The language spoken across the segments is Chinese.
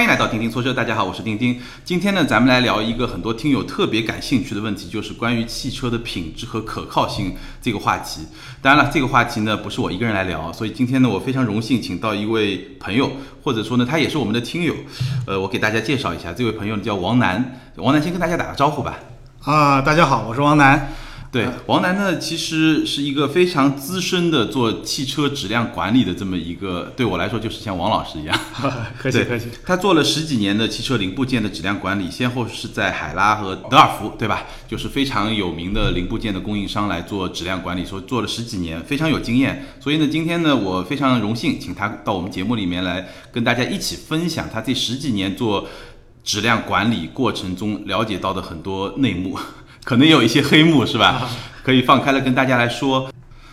欢迎来到钉钉说车，大家好，我是钉钉。今天呢，咱们来聊一个很多听友特别感兴趣的问题，就是关于汽车的品质和可靠性这个话题。当然了，这个话题呢不是我一个人来聊，所以今天呢，我非常荣幸请到一位朋友，或者说呢，他也是我们的听友。呃，我给大家介绍一下，这位朋友叫王楠。王楠先跟大家打个招呼吧。啊，大家好，我是王楠。对，王楠呢，其实是一个非常资深的做汽车质量管理的这么一个，对我来说就是像王老师一样。客气客气。他做了十几年的汽车零部件的质量管理，先后是在海拉和德尔福，对吧？就是非常有名的零部件的供应商来做质量管理，说做了十几年，非常有经验。所以呢，今天呢，我非常荣幸请他到我们节目里面来，跟大家一起分享他这十几年做质量管理过程中了解到的很多内幕。可能有一些黑幕是吧？可以放开了跟大家来说。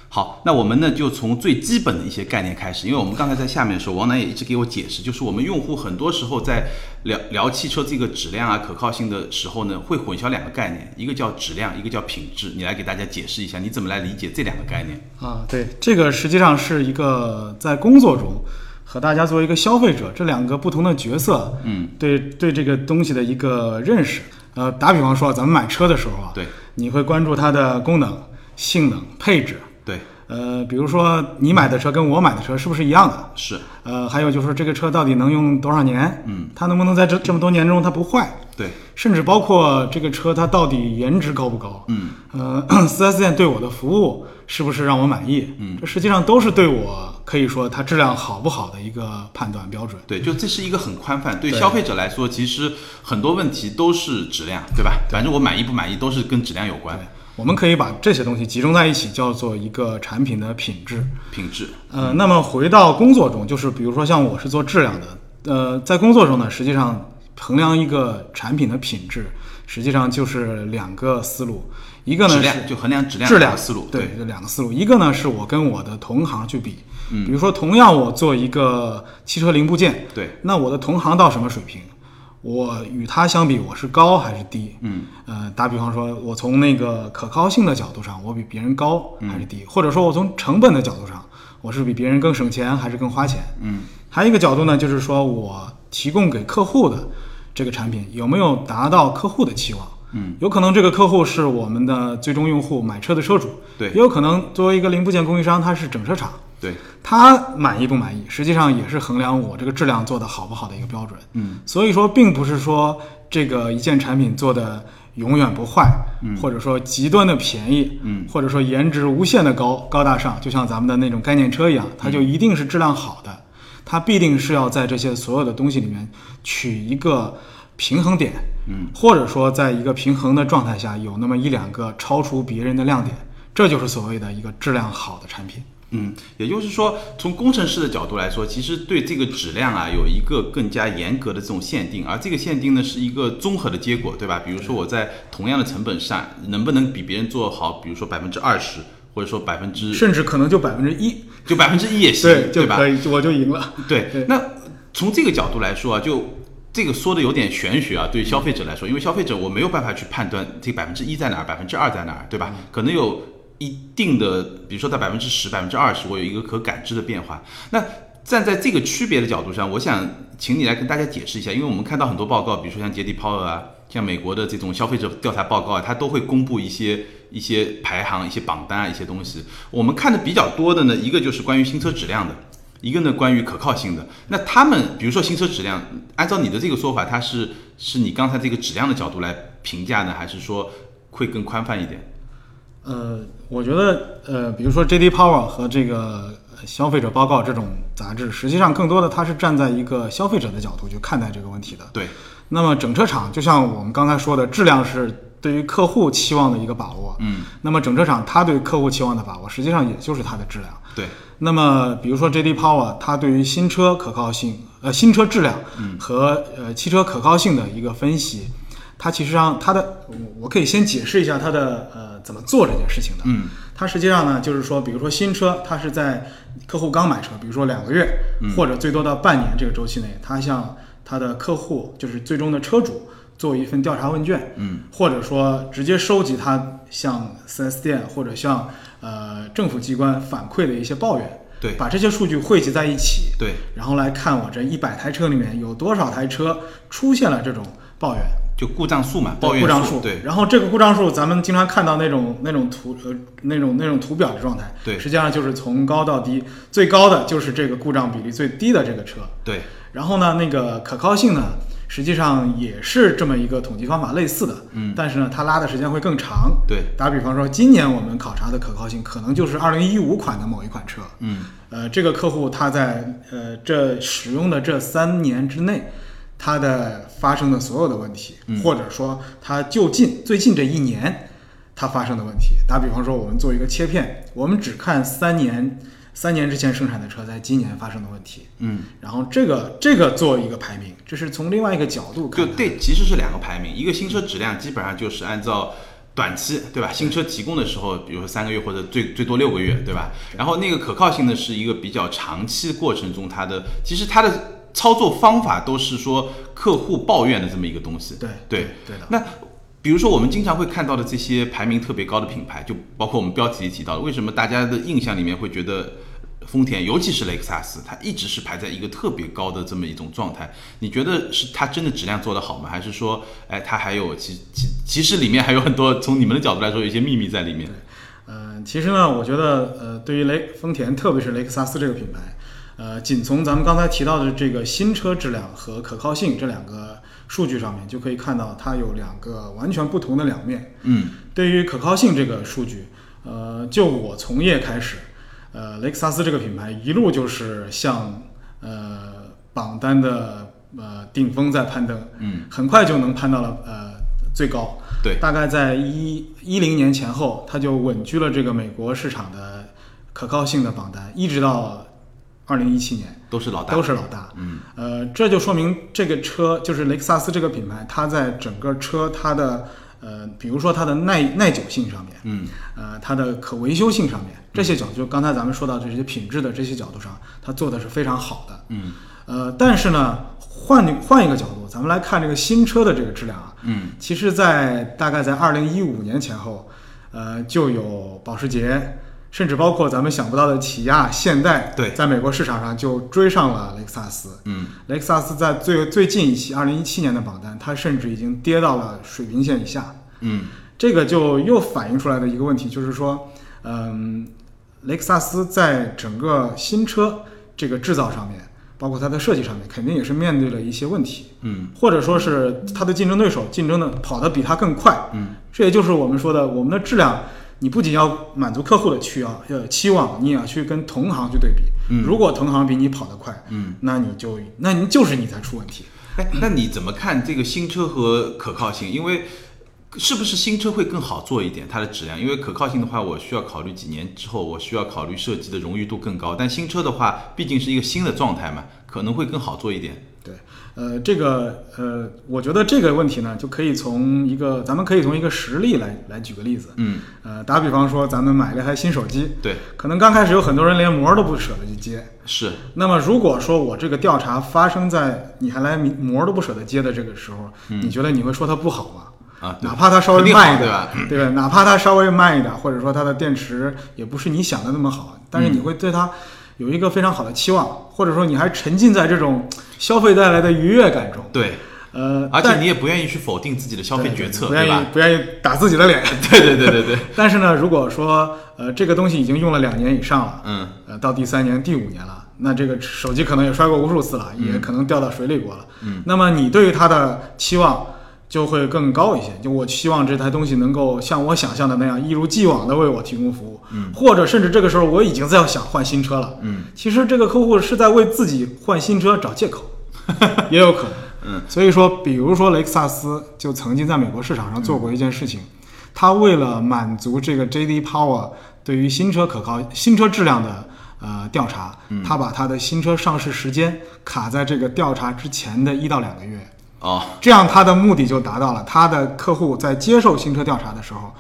好，那我们呢就从最基本的一些概念开始，因为我们刚才在下面的时候，王楠也一直给我解释，就是我们用户很多时候在聊聊汽车这个质量啊、可靠性的时候呢，会混淆两个概念，一个叫质量，一个叫品质。你来给大家解释一下，你怎么来理解这两个概念？啊，对，这个实际上是一个在工作中和大家作为一个消费者这两个不同的角色，嗯，对对这个东西的一个认识。呃，打比方说，咱们买车的时候啊，对，你会关注它的功能、性能、配置。对，呃，比如说你买的车跟我买的车是不是一样的？是。呃，还有就是这个车到底能用多少年？嗯，它能不能在这这么多年中它不坏？对。甚至包括这个车它到底颜值高不高？嗯。呃，4S 店对我的服务是不是让我满意？嗯，这实际上都是对我。可以说它质量好不好的一个判断标准。对，就这是一个很宽泛，对消费者来说，其实很多问题都是质量，对吧？反正我满意不满意都是跟质量有关。我们可以把这些东西集中在一起，叫做一个产品的品质。品质。呃，那么回到工作中，就是比如说像我是做质量的，呃，在工作中呢，实际上衡量一个产品的品质，实际上就是两个思路。一个呢是就衡量质量质量思路，对，就两个思路。一个呢是我跟我的同行去比。嗯，比如说，同样我做一个汽车零部件，对，那我的同行到什么水平？我与他相比，我是高还是低？嗯，呃，打比方说，我从那个可靠性的角度上，我比别人高还是低？或者说我从成本的角度上，我是比别人更省钱还是更花钱？嗯，还有一个角度呢，就是说我提供给客户的这个产品有没有达到客户的期望？嗯，有可能这个客户是我们的最终用户，买车的车主，对，也有可能作为一个零部件供应商，他是整车厂。对。他满意不满意，实际上也是衡量我这个质量做的好不好的一个标准。嗯，所以说，并不是说这个一件产品做的永远不坏，嗯，或者说极端的便宜，嗯，或者说颜值无限的高高大上，就像咱们的那种概念车一样，它就一定是质量好的。它必定是要在这些所有的东西里面取一个平衡点，嗯，或者说在一个平衡的状态下，有那么一两个超出别人的亮点。这就是所谓的一个质量好的产品。嗯，也就是说，从工程师的角度来说，其实对这个质量啊有一个更加严格的这种限定，而这个限定呢是一个综合的结果，对吧？比如说我在同样的成本上，能不能比别人做好，比如说百分之二十，或者说百分之，甚至可能就百分之一，就百分之一也行，对，对吧？可以，我就赢了。对，那从这个角度来说啊，就这个说的有点玄学啊，对消费者来说，因为消费者我没有办法去判断这百分之一在哪儿，百分之二在哪儿，对吧？可能有。一定的，比如说在百分之十、百分之二十，我有一个可感知的变化。那站在这个区别的角度上，我想请你来跟大家解释一下，因为我们看到很多报告，比如说像杰迪鲍尔啊，像美国的这种消费者调查报告啊，它都会公布一些一些排行、一些榜单啊、一些东西。我们看的比较多的呢，一个就是关于新车质量的，一个呢关于可靠性的。那他们，比如说新车质量，按照你的这个说法，它是是你刚才这个质量的角度来评价呢，还是说会更宽泛一点？呃，我觉得，呃，比如说 J.D. Power 和这个消费者报告这种杂志，实际上更多的它是站在一个消费者的角度去看待这个问题的。对。那么整车厂就像我们刚才说的，质量是对于客户期望的一个把握。嗯。那么整车厂它对客户期望的把握，实际上也就是它的质量。对。那么比如说 J.D. Power 它对于新车可靠性，呃，新车质量和呃汽车可靠性的一个分析。它其实上，它的我可以先解释一下它的呃怎么做这件事情的。嗯，它实际上呢，就是说，比如说新车，它是在客户刚买车，比如说两个月，或者最多到半年这个周期内，它向它的客户，就是最终的车主，做一份调查问卷。嗯，或者说直接收集他向 4S 店或者向呃政府机关反馈的一些抱怨。对把这些数据汇集在一起，对，然后来看我这一百台车里面有多少台车出现了这种抱怨。就故障数嘛，抱怨故障数，对然后这个故障数，咱们经常看到那种那种图呃那种那种图表的状态，对实际上就是从高到低，最高的就是这个故障比例最低的这个车。对然后呢，那个可靠性呢，实际上也是这么一个统计方法类似的，嗯。但是呢，它拉的时间会更长。对，打比方说，今年我们考察的可靠性可能就是二零一五款的某一款车，嗯。呃，这个客户他在呃这使用的这三年之内，他的发生的所有的问题，嗯。或者说他就近最近这一年他发生的问题，打比方说，我们做一个切片，我们只看三年三年之前生产的车在今年发生的问题，嗯，然后这个这个做一个排名，这是从另外一个角度看。就对，其实是两个排名，一个新车质量基本上就是按照。短期对吧？新车提供的时候，比如说三个月或者最最多六个月，对吧？然后那个可靠性呢，是一个比较长期过程中它的，其实它的操作方法都是说客户抱怨的这么一个东西。对对对的。那比如说我们经常会看到的这些排名特别高的品牌，就包括我们标题里提到的，为什么大家的印象里面会觉得丰田，尤其是雷克萨斯，它一直是排在一个特别高的这么一种状态？你觉得是它真的质量做得好吗？还是说，哎，它还有其其其实里面还有很多从你们的角度来说，有一些秘密在里面？呃，其实呢，我觉得呃，对于雷丰田，特别是雷克萨斯这个品牌，呃，仅从咱们刚才提到的这个新车质量和可靠性这两个数据上面，就可以看到它有两个完全不同的两面。嗯对于可靠性这个数据，呃，就我从业开始，呃，雷克萨斯这个品牌一路就是向呃榜单的呃顶峰在攀登，嗯，很快就能攀到了呃最高。对，大概在一一零年前后，它就稳居了这个美国市场的可靠性的榜单，一直到二零一七年都是老大，都是老大。嗯呃，这就说明这个车就是雷克萨斯这个品牌，它在整个车它的呃，比如说它的耐耐久性上面，嗯。呃，它的可维修性上面，这些角度，就刚才咱们说到这些品质的这些角度上，它做的是非常好的。嗯。呃，但是呢，换换一个角度，咱们来看这个新车的这个质量啊，嗯。其实，在大概在二零一五年前后，呃，就有保时捷，甚至包括咱们想不到的起亚、现代，对在美国市场上就追上了雷克萨斯。嗯雷克萨斯在最最近一期二零一七年的榜单，它甚至已经跌到了水平线以下。嗯这个就又反映出来的一个问题，就是说，嗯，雷克萨斯在整个新车这个制造上面，包括它的设计上面，肯定也是面对了一些问题，嗯或者说是它的竞争对手竞争的跑得比它更快。嗯，这也就是我们说的，我们的质量，你不仅要满足客户的需要呃期望，你也要去跟同行去对比。嗯如果同行比你跑得快，嗯，那你就那你就是你在出问题。哎，那你怎么看这个新车和可靠性？因为是不是新车会更好做一点它的质量？因为可靠性的话，我需要考虑几年之后，我需要考虑设计的荣誉度更高。但新车的话，毕竟是一个新的状态嘛，可能会更好做一点。对，呃，这个呃，我觉得这个问题呢，就可以从一个咱们可以从一个实例来来举个例子。嗯，呃，打比方说，咱们买了一台新手机，对，可能刚开始有很多人连膜都不舍得去接。是，那么如果说我这个调查发生在你还来膜都不舍得接的这个时候，你觉得你会说它不好吗？啊，哪怕它稍微慢一点，对吧？对吧？哪怕它稍微慢一点，或者说它的电池也不是你想的那么好，但是你会对它有一个非常好的期望，或者说你还沉浸在这种消费带来的愉悦感中。对，呃，而且你也不愿意去否定自己的消费决策，不愿意对吧？不愿意打自己的脸。对对对对对，但是呢，如果说呃这个东西已经用了两年以上了，嗯呃到第三年、第五年了，那这个手机可能也摔过无数次了，也可能掉到水里过了。嗯，那么你对于它的期望就会更高一些。就我希望这台东西能够像我想象的那样，一如既往的为我提供服务。嗯，或者甚至这个时候我已经在想换新车了。嗯，其实这个客户是在为自己换新车找借口，也有可能。嗯，所以说，比如说雷克萨斯就曾经在美国市场上做过一件事情，他为了满足这个 JD Power 对于新车可靠、新车质量的呃调查，他把他的新车上市时间卡在这个调查之前的一到两个月，哦，这样他的目的就达到了。他的客户在接受新车调查的时候，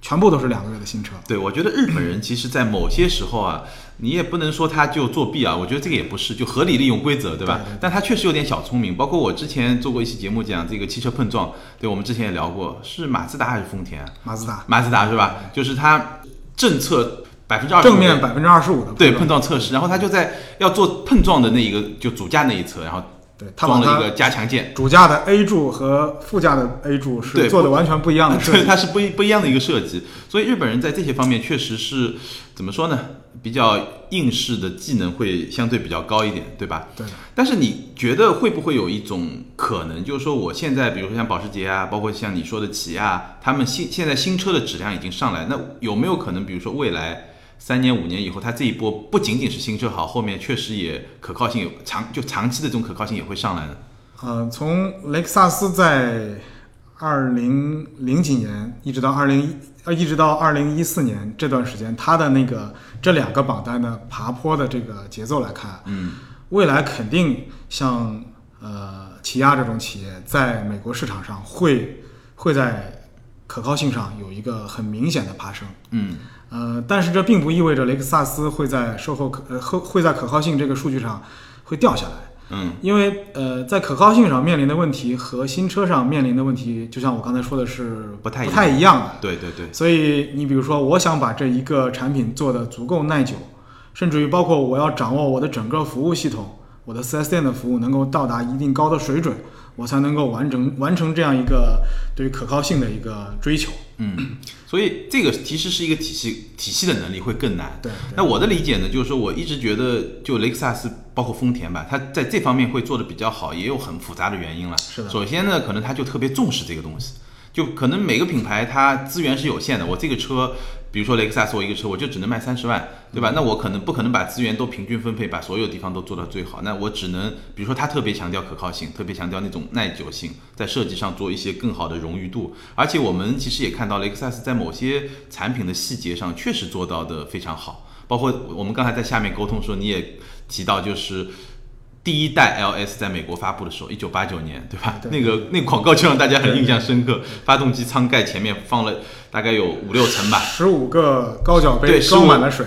全部都是两个月的新车。对，我觉得日本人其实，在某些时候啊，你也不能说他就作弊啊，我觉得这个也不是，就合理利用规则，对吧？对对对但他确实有点小聪明。包括我之前做过一期节目讲这个汽车碰撞，对我们之前也聊过，是马自达还是丰田啊？马自达，马自达是吧？就是它政策百分之二十正面百分之二十五的对碰碰撞测试，然后他就在要做碰撞的那一个就主驾那一侧，然后对，它装了一个加强件，主驾的 A 柱和副驾的 A 柱对是做的完全不一样的 设对，它是不一不一样的一个设计，所以日本人在这些方面确实是怎么说呢？比较应试的技能会相对比较高一点，对吧？对，但是你觉得会不会有一种可能，就是说我现在比如说像保时捷啊，包括像你说的起亚，他们新现在新车的质量已经上来，那有没有可能，比如说未来三年五年以后，它这一波不仅仅是新车好，后面确实也可靠性有长就长期的这种可靠性也会上来的？呃，从雷克萨斯在二零零几年一直到二零呃一直到二零一四年这段时间，它的那个这两个榜单的爬坡的这个节奏来看，嗯，未来肯定像呃起亚这种企业在美国市场上会会在可靠性上有一个很明显的爬升。嗯呃，但是这并不意味着雷克萨斯会在售后可呃会会在可靠性这个数据上会掉下来。嗯因为呃，在可靠性上面临的问题和新车上面临的问题，就像我刚才说的是不不太一样太一样的。对对对，所以你比如说，我想把这一个产品做的足够耐久，甚至于包括我要掌握我的整个服务系统，我的 4S 店的服务能够到达一定高的水准，我才能够完成完成这样一个对于可靠性的一个追求。嗯，所以这个其实是一个体系体系的能力会更难。对，那我的理解呢，就是说我一直觉得，就雷克萨斯包括丰田吧，它在这方面会做的比较好，也有很复杂的原因了。是的首先呢，可能它就特别重视这个东西，就可能每个品牌它资源是有限的，我这个车。比如说雷克萨斯，我一个车我就只能卖三十万，对吧？那我可能不可能把资源都平均分配，把所有地方都做到最好。那我只能，比如说它特别强调可靠性，特别强调那种耐久性，在设计上做一些更好的冗余度。而且我们其实也看到雷克萨斯在某些产品的细节上确实做到的非常好，包括我们刚才在下面沟通的时候，你也提到就是。第一代 LS 在美国发布的时候，一九八九年，对吧？对。那个那个广告就让大家很印象深刻。发动机舱盖前面放了大概有五六层吧，十五个高脚杯对装满了水，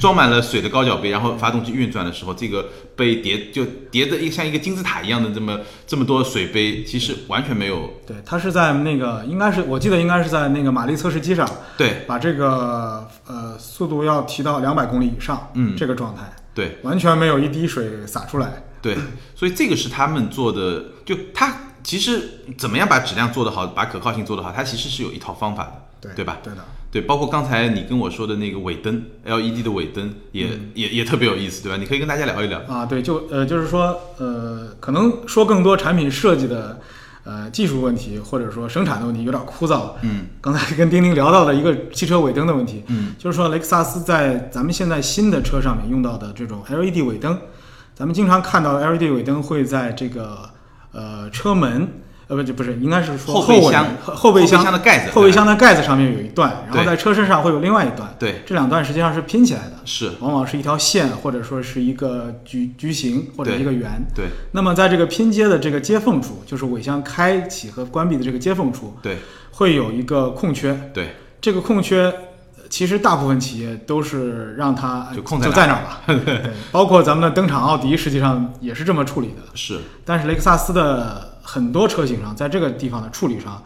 装满了水的高脚杯，然后发动机运转的时候，这个被叠就叠的一像一个金字塔一样的这么这么多水杯，其实完全没有对，它是在那个应该是我记得应该是在那个马力测试机上，对。把这个呃速度要提到两百公里以上，嗯。这个状态对。完全没有一滴水洒出来。对，所以这个是他们做的，就他其实怎么样把质量做得好，把可靠性做得好，它其实是有一套方法的，对对吧？对的，对，包括刚才你跟我说的那个尾灯，LED 的尾灯也、也也特别有意思，对吧？你可以跟大家聊一聊。啊，对，就呃就是说呃可能说更多产品设计的呃技术问题或者说生产的问题有点枯燥。嗯刚才跟丁丁聊到了一个汽车尾灯的问题，嗯就是说雷克萨斯在咱们现在新的车上面用到的这种 LED 尾灯，咱们经常看到 LED 尾灯会在这个呃车门呃不就不是应该是说后备箱后后备箱的盖子，后备箱的盖子上面有一段，然后在车身上会有另外一段，对。这两段实际上是拼起来的，是。往往是一条线或者说是一个矩矩形或者一个圆。对。那么在这个拼接的这个接缝处，就是尾箱开启和关闭的这个接缝处，对。会有一个空缺。对。这个空缺，呃其实大部分企业都是让它就空在就在那儿吧。对，包括咱们的登场奥迪，实际上也是这么处理的。是但是雷克萨斯的很多车型上，在这个地方的处理上，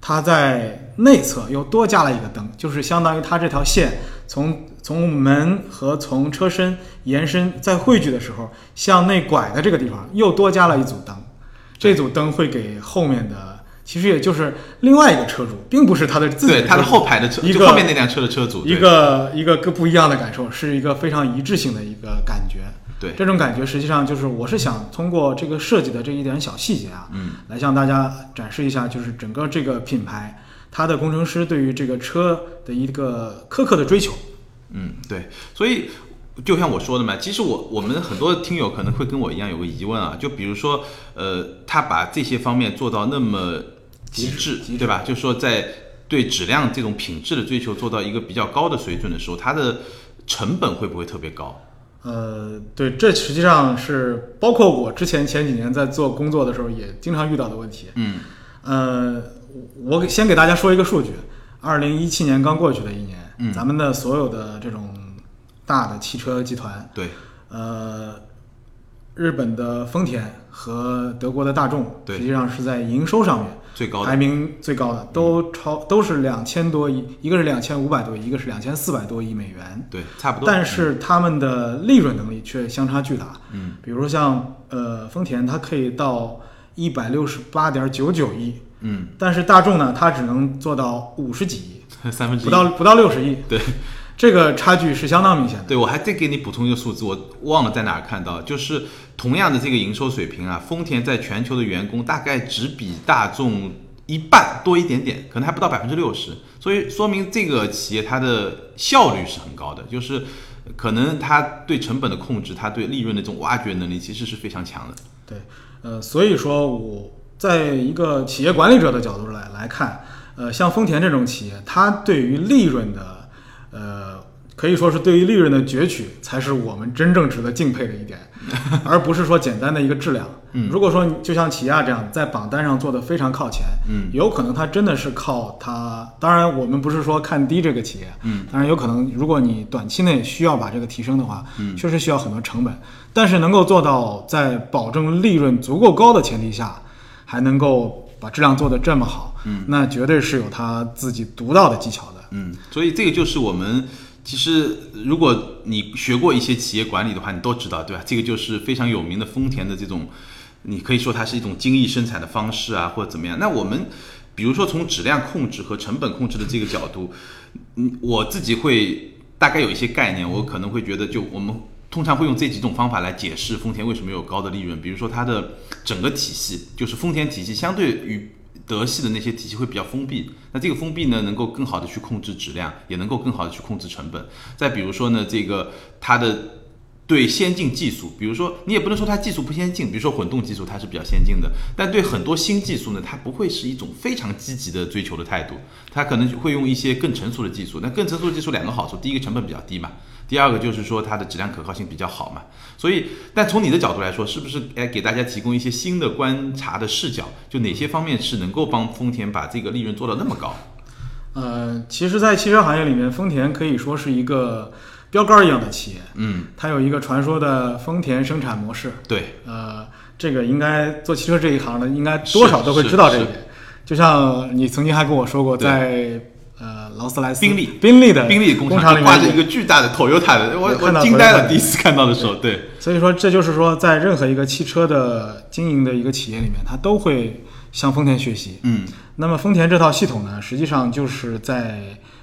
它在内侧又多加了一个灯，就是相当于它这条线从从门和从车身延伸，在汇聚的时候向内拐的这个地方又多加了一组灯。这组灯会给后面的，其实也就是另外一个车主，并不是他的自己对他的后排的车，一个后面那辆车的车主，一个一个个不一样的感受，是一个非常一致性的一个感觉。对这种感觉实际上就是我是想通过这个设计的这一点小细节啊，嗯，来向大家展示一下，就是整个这个品牌它的工程师对于这个车的一个苛刻的追求。嗯，对，所以就像我说的嘛，其实我我们很多听友可能会跟我一样有个疑问啊，就比如说，呃，他把这些方面做到那么极致，对吧？就是说在对质量这种品质的追求做到一个比较高的水准的时候，它的成本会不会特别高？呃，对，这实际上是包括我之前前几年在做工作的时候也经常遇到的问题。嗯呃，我给先给大家说一个数据，二零一七年刚过去的一年，嗯咱们的所有的这种大的汽车集团，对，呃，日本的丰田和德国的大众，对实际上是在营收上面最高的排名最高的，都超都是两千多亿，一个是两千五百多亿，一个是两千四百多亿美元。对，差不多。但是他们的利润能力却相差巨大。嗯，比如说像呃丰田，它可以到一百六十八点九九亿，嗯，但是大众呢，它只能做到五十几亿，三分之一不到不到六十亿。对，这个差距是相当明显的。对，我还再给你补充一个数字，我忘了在哪儿看到，就是同样的这个营收水平啊，丰田在全球的员工大概只比大众一半多一点点，可能还不到百分之六十，所以说明这个企业它的效率是很高的，就是可能它对成本的控制，它对利润的这种挖掘能力其实是非常强的。对，呃，所以说我在一个企业管理者的角度来来看，呃，像丰田这种企业，它对于利润的，呃，可以说是对于利润的攫取，才是我们真正值得敬佩的一点，而不是说简单的一个质量。嗯如果说就像起亚这样在榜单上做的非常靠前，嗯，有可能它真的是靠它。当然，我们不是说看低这个企业，嗯，当然有可能，如果你短期内需要把这个提升的话，嗯确实需要很多成本，但是能够做到在保证利润足够高的前提下，还能够把质量做得这么好，嗯，那绝对是有他自己独到的技巧的。嗯，所以这个就是我们其实如果你学过一些企业管理的话，你都知道，对吧？这个就是非常有名的丰田的这种，你可以说它是一种精益生产的方式啊，或者怎么样。那我们比如说从质量控制和成本控制的这个角度，嗯，我自己会大概有一些概念，我可能会觉得，就我们通常会用这几种方法来解释丰田为什么有高的利润。比如说它的整个体系，就是丰田体系相对于德系的那些体系会比较封闭，那这个封闭呢，能够更好的去控制质量，也能够更好的去控制成本。再比如说呢，这个它的对先进技术，比如说你也不能说它技术不先进，比如说混动技术它是比较先进的，但对很多新技术呢，它不会是一种非常积极的追求的态度，它可能会用一些更成熟的技术。那更成熟的技术两个好处，第一个成本比较低嘛，第二个就是说它的质量可靠性比较好嘛。所以，但从你的角度来说，是不是哎给大家提供一些新的观察的视角？就哪些方面是能够帮丰田把这个利润做到那么高？呃，其实，在汽车行业里面，丰田可以说是一个标杆一样的企业。嗯，它有一个传说的丰田生产模式。对，呃，这个应该做汽车这一行的，应该多少都会知道这一点。就像你曾经还跟我说过，在呃劳斯莱斯、宾利宾利的宾利工工厂里面挂着一个巨大的 Toyota 的，我我惊呆了，第一次看到的时候，对，所以说，这就是说，在任何一个汽车的经营的一个企业里面，它都会向丰田学习。嗯那么，丰田这套系统呢，实际上就是在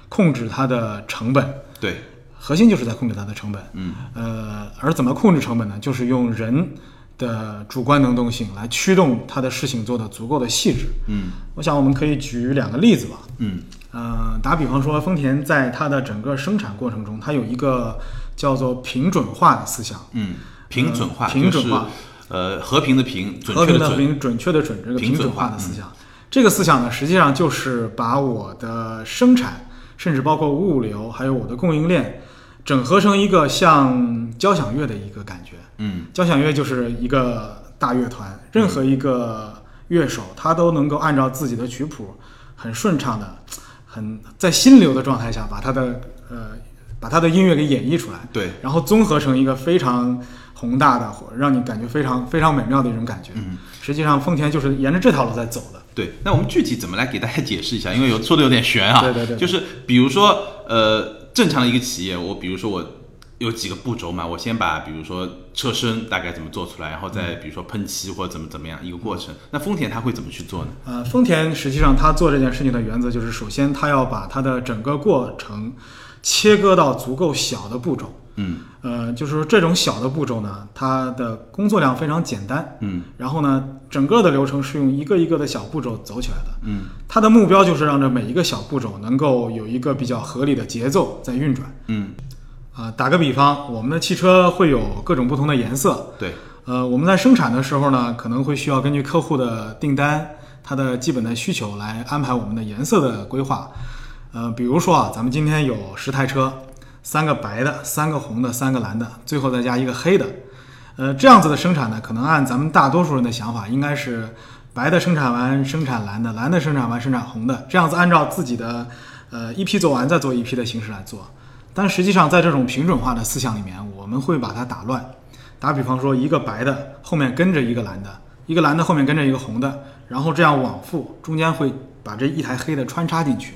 控制它的成本，对，核心就是在控制它的成本。嗯呃，而怎么控制成本呢？就是用人的主观能动性来驱动它的事情做得足够的细致。嗯我想我们可以举两个例子吧。嗯呃，打比方说，丰田在它的整个生产过程中，它有一个叫做平准化的思想。嗯，平准化，呃平准化呃和平的平，准和确的准，平的平，准确的准，这个平准化化的思想。这个思想呢，实际上就是把我的生产，甚至包括物流，还有我的供应链，整合成一个像交响乐的一个感觉。嗯交响乐就是一个大乐团，任何一个乐手他都能够按照自己的曲谱，很顺畅的，很在心流的状态下把他的呃把他的音乐给演绎出来，对，然后综合成一个非常宏大的，或让你感觉非常非常美妙的一种感觉。嗯，实际上丰田就是沿着这条路在走的。对，那我们具体怎么来给大家解释一下？因为有说的有点悬啊。对对对对就是比如说，呃，正常的一个企业，我比如说我有几个步骤嘛，我先把比如说车身大概怎么做出来，然后再比如说喷漆或者怎么怎么样一个过程。那丰田它会怎么去做呢？呃，丰田实际上它做这件事情的原则就是，首先它要把它的整个过程切割到足够小的步骤。嗯呃，就是说这种小的步骤呢，它的工作量非常简单，嗯然后呢，整个的流程是用一个一个的小步骤走起来的。嗯它的目标就是让这每一个小步骤能够有一个比较合理的节奏在运转。嗯，啊、打个比方，我们的汽车会有各种不同的颜色，对，呃，我们在生产的时候呢，可能会需要根据客户的订单、它的基本的需求来安排我们的颜色的规划。呃，比如说啊，咱们今天有十台车，三个白的，三个红的，三个蓝的，最后再加一个黑的。呃，这样子的生产呢，可能按咱们大多数人的想法，应该是白的生产完生产蓝的，蓝的生产完生产红的，这样子按照自己的呃一批做完再做一批的形式来做。但实际上，在这种平准化的思想里面，我们会把它打乱。打比方说，一个白的后面跟着一个蓝的，一个蓝的后面跟着一个红的，然后这样往复，中间会把这一台黑的穿插进去。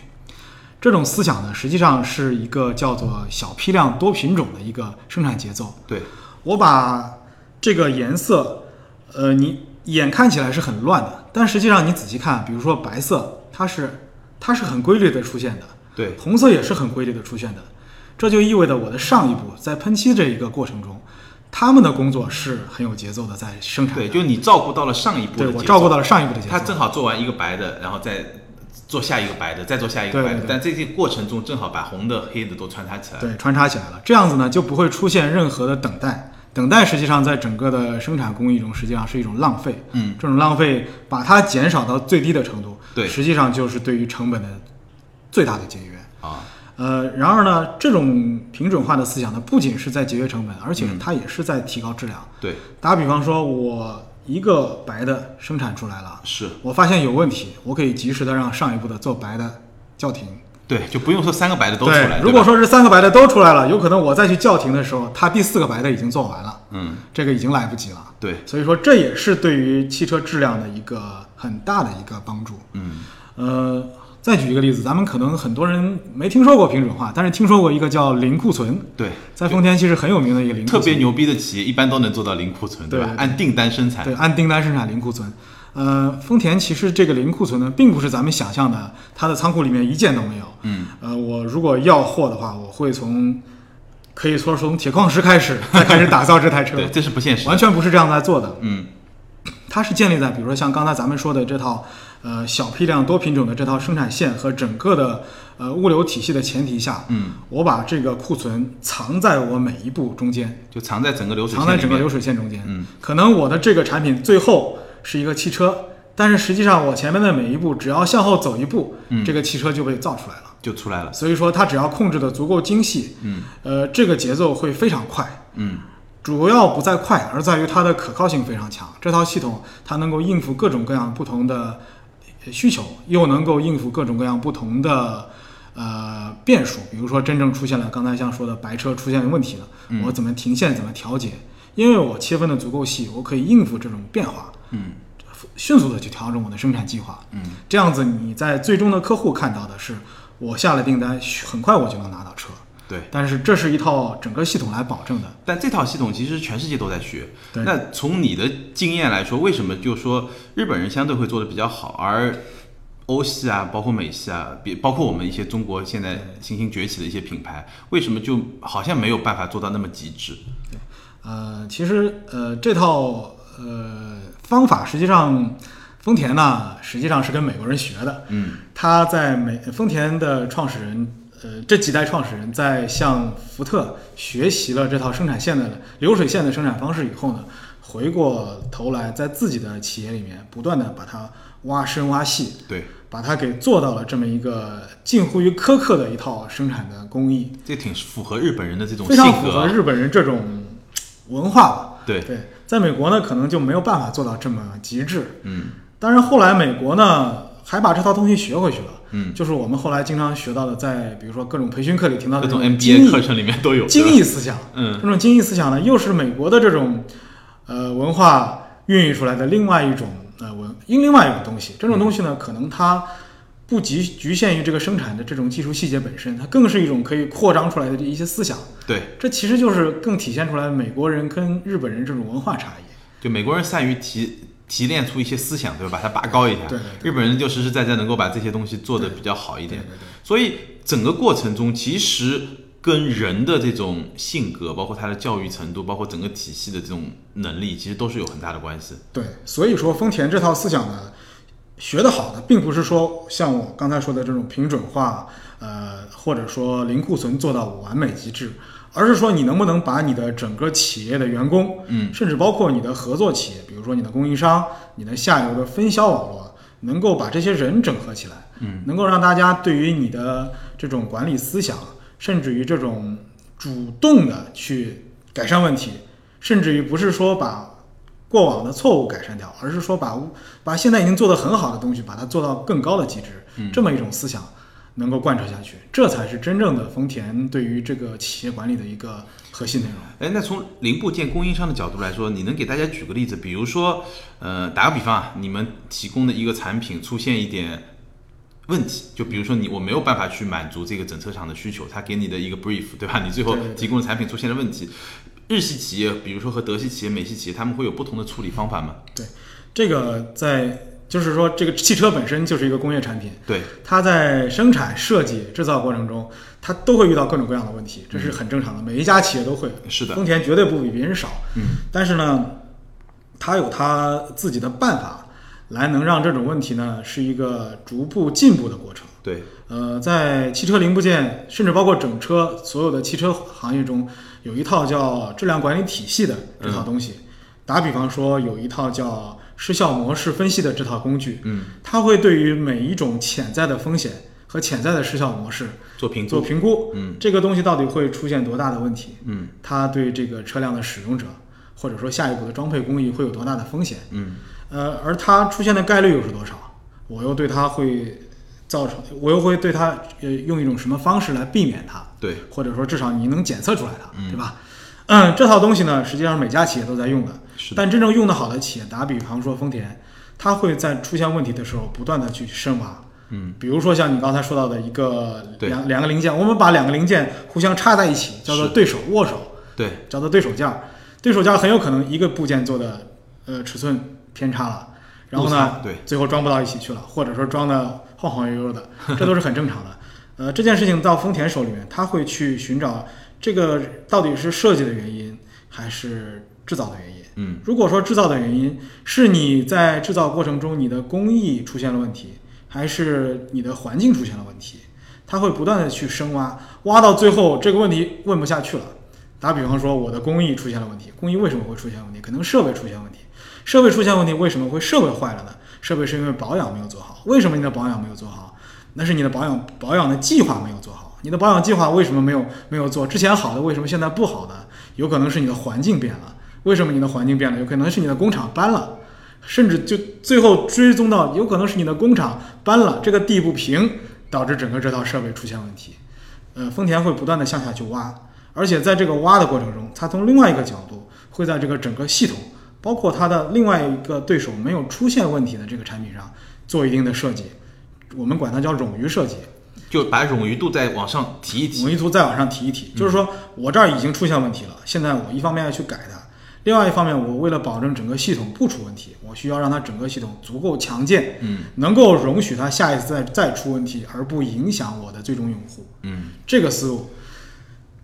这种思想呢，实际上是一个叫做小批量多品种的一个生产节奏。对，我把这个颜色，呃，你眼看起来是很乱的，但实际上你仔细看，比如说白色，它是它是很规律的出现的，对，红色也是很规律的出现的，这就意味着我的上一步在喷漆这一个过程中，他们的工作是很有节奏的在生产。对，就你照顾到了上一步的节奏，对我照顾到了上一步的节奏。他正好做完一个白的，然后再做下一个白的，再做下一个白的，对对对但这些过程中正好把红的、黑的都穿插起来了。对，穿插起来了，这样子呢就不会出现任何的等待。等待实际上在整个的生产工艺中，实际上是一种浪费。嗯，这种浪费把它减少到最低的程度，对实际上就是对于成本的最大的节约。啊，呃，然而呢，这种平准化的思想呢，不仅是在节约成本，而且嗯它也是在提高质量。对，打比方说，我一个白的生产出来了，是我发现有问题，我可以及时的让上一步的做白的叫停。对，就不用说三个白的都出来。如果说是三个白的都出来了，有可能我再去叫停的时候，它第四个白的已经做完了，嗯，这个已经来不及了。对，所以说这也是对于汽车质量的一个很大的一个帮助。嗯，呃，再举一个例子，咱们可能很多人没听说过平准化，但是听说过一个叫零库存，对，在丰田其实很有名的一个零库存，特别牛逼的企业一般都能做到零库存，吧？对吧对按订单生产。对，按订单生产零库存。呃，丰田其实这个零库存呢，并不是咱们想象的，它的仓库里面一件都没有。嗯，呃，我如果要货的话，我会从可以说从铁矿石开始，再开始打造这台车，对，这是不现实。完全不是这样来做的。嗯，它是建立在比如说像刚才咱们说的这套呃小批量多品种的这套生产线和整个的呃物流体系的前提下，嗯，我把这个库存藏在我每一步中间，就藏在整个流水线藏在整个流。水线中间。嗯，可能我的这个产品最后是一个汽车，但是实际上我前面的每一步只要向后走一步，嗯这个汽车就被造出来了。就出来了。所以说它只要控制的足够精细，嗯，呃，这个节奏会非常快。嗯，主要不在快，而在于它的可靠性非常强。这套系统它能够应付各种各样不同的呃需求，又能够应付各种各样不同的呃变数。比如说，真正出现了刚才像说的白车出现问题了，嗯我怎么停线，怎么调节？因为我切分的足够细，我可以应付这种变化，嗯，迅速的去调整我的生产计划。嗯，这样子你在最终的客户看到的是，我下了订单，很快我就能拿到车。对。但是这是一套整个系统来保证的。但这套系统其实全世界都在学。对那从你的经验来说，为什么就说日本人相对会做的比较好，而欧系啊，包括美系啊，比包括我们一些中国现在新兴崛起的一些品牌，为什么就好像没有办法做到那么极致？对呃，其实呃这套呃方法实际上，丰田呢实际上是跟美国人学的。嗯，他在美丰田的创始人，呃这几代创始人在向福特学习了这套生产线的流水线的生产方式以后呢，回过头来在自己的企业里面不断的把它挖深挖细，对，把它给做到了这么一个近乎于苛刻的一套生产的工艺，这挺符合日本人的这种非。常符合日本人这种文化吧。对，对，在美国呢，可能就没有办法做到这么极致。嗯当然，后来美国呢，还把这套东西学回去了。嗯，就是我们后来经常学到的，在比如说各种培训课里听到的各种这精 MBA 课程里面都有。精益思想。嗯这种精益思想呢，又是美国的这种呃文化孕育出来的另外一种呃文，因另外一种东西。这种东西呢，可能它不局局限于这个生产的这种技术细节本身，它更是一种可以扩张出来的一些思想。对，这其实就是更体现出来美国人跟日本人这种文化差异。就美国人善于提提炼出一些思想，对吧？把它拔高一下。对对对日本人就实实在在能够把这些东西做得比较好一点。所以整个过程中，其实跟人的这种性格，包括他的教育程度，包括整个体系的这种能力，其实都是有很大的关系。对，所以说丰田这套思想呢，学得好的，并不是说像我刚才说的这种平准化，呃，或者说零库存做到完美极致，而是说你能不能把你的整个企业的员工，嗯，甚至包括你的合作企业，比如说你的供应商、你的下游的分销网络，能够把这些人整合起来，嗯，能够让大家对于你的这种管理思想，甚至于这种主动的去改善问题，甚至于不是说把过往的错误改善掉，而是说把把现在已经做得很好的东西，把它做到更高的极致，嗯。这么一种思想，能够贯彻下去，这才是真正的丰田对于这个企业管理的一个核心内容。哎，那从零部件供应商的角度来说，你能给大家举个例子？比如说，呃，打个比方啊，你们提供的一个产品出现一点问题，就比如说你我没有办法去满足这个整车厂的需求，他给你的一个 brief，对吧？你最后提供的产品出现了问题，日系企业，比如说和德系企业、美系企业，他们会有不同的处理方法吗？对，这个在就是说，这个汽车本身就是一个工业产品，对，它在生产、设计、制造过程中，它都会遇到各种各样的问题，这是很正常的，每一家企业都会。是的丰田绝对不比别人少。嗯，但是呢，它有它自己的办法，来能让这种问题呢是一个逐步进步的过程。对，呃，在汽车零部件，甚至包括整车所有的汽车行业中，有一套叫质量管理体系的这套东西。打比方说，有一套叫失效模式分析的这套工具，嗯，它会对于每一种潜在的风险和潜在的失效模式做评估，做评估。嗯，这个东西到底会出现多大的问题？嗯它对这个车辆的使用者，或者说下一步的装配工艺会有多大的风险？嗯呃，而它出现的概率又是多少？我又对它会造成，我又会对它呃用一种什么方式来避免它？对，或者说至少你能检测出来它，嗯对吧？嗯，这套东西呢，实际上每家企业都在用的，是，但真正用得好的企业，打比方说丰田，它会在出现问题的时候不断的去深挖。嗯，比如说像你刚才说到的一个两两个零件，我们把两个零件互相插在一起，叫做对手握手，对，叫做对手件儿。对手件儿很有可能一个部件做的呃尺寸偏差了，然后呢，对，最后装不到一起去了，或者说装的晃晃悠悠的，这都是很正常的。呃，这件事情到丰田手里面，他会去寻找这个到底是设计的原因还是制造的原因。嗯如果说制造的原因是你在制造过程中你的工艺出现了问题，还是你的环境出现了问题，它会不断的去深挖，挖到最后这个问题问不下去了。打比方说，我的工艺出现了问题，工艺为什么会出现问题？可能设备出现问题，设备出现问题，为什么会设备坏了呢？设备是因为保养没有做好。为什么你的保养没有做好？那是你的保养保养的计划没有做好。你的保养计划为什么没有没有做？之前好的为什么现在不好呢？有可能是你的环境变了。为什么你的环境变了？有可能是你的工厂搬了，甚至就最后追踪到，有可能是你的工厂搬了，这个地不平，导致整个这套设备出现问题。呃，丰田会不断的向下去挖，而且在这个挖的过程中，它从另外一个角度，会在这个整个系统，包括它的另外一个对手没有出现问题的这个产品上做一定的设计，我们管它叫冗余设计。就把冗余度再往上提一提。冗余度再往上提一提，就是说我这儿已经出现问题了，现在我一方面要去改它，另外一方面我为了保证整个系统不出问题，我需要让它整个系统足够强健，嗯能够容许它下一次再再出问题，而不影响我的最终用户。嗯这个思路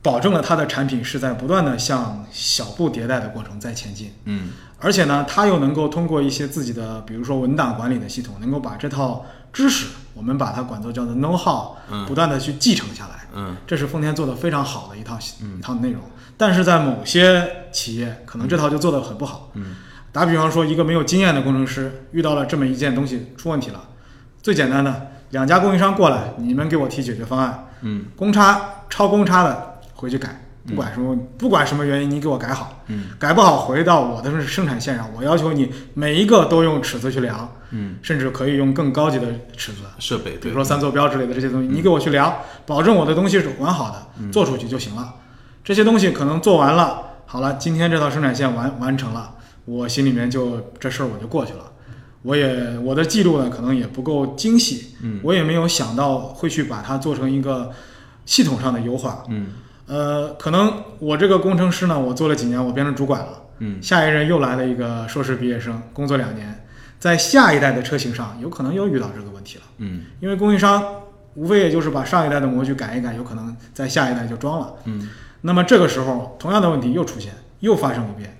保证了它的产品是在不断的向小步迭代的过程在前进。嗯而且呢，它又能够通过一些自己的，比如说文档管理的系统，能够把这套知识，我们把它管作叫做 know how，嗯不断的去继承下来。嗯这是丰田做的非常好的一套系一套内容。但是在某些企业，可能这套就做得很不好。嗯打比方说，一个没有经验的工程师遇到了这么一件东西出问题了，最简单的，两家供应商过来，你们给我提解决方案，嗯公差超公差的回去改，不管什么不管什么原因，你给我改好。嗯改不好回到我的生产线上，我要求你每一个都用尺子去量，嗯，甚至可以用更高级的尺子，设备，比如说三坐标之类的这些东西，你给我去量，保证我的东西是完好的，做出去就行了。这些东西可能做完了，好了，今天这套生产线完完成了，我心里面就这事儿我就过去了。我也我的记录呢，可能也不够精细，嗯我也没有想到会去把它做成一个系统上的优化。嗯呃，可能我这个工程师呢，我做了几年，我变成主管了。嗯下一任又来了一个硕士毕业生，工作两年，在下一代的车型上，有可能又遇到这个问题了。嗯因为供应商无非也就是把上一代的模具改一改，有可能在下一代就装了。嗯那么这个时候，同样的问题又出现，又发生一遍，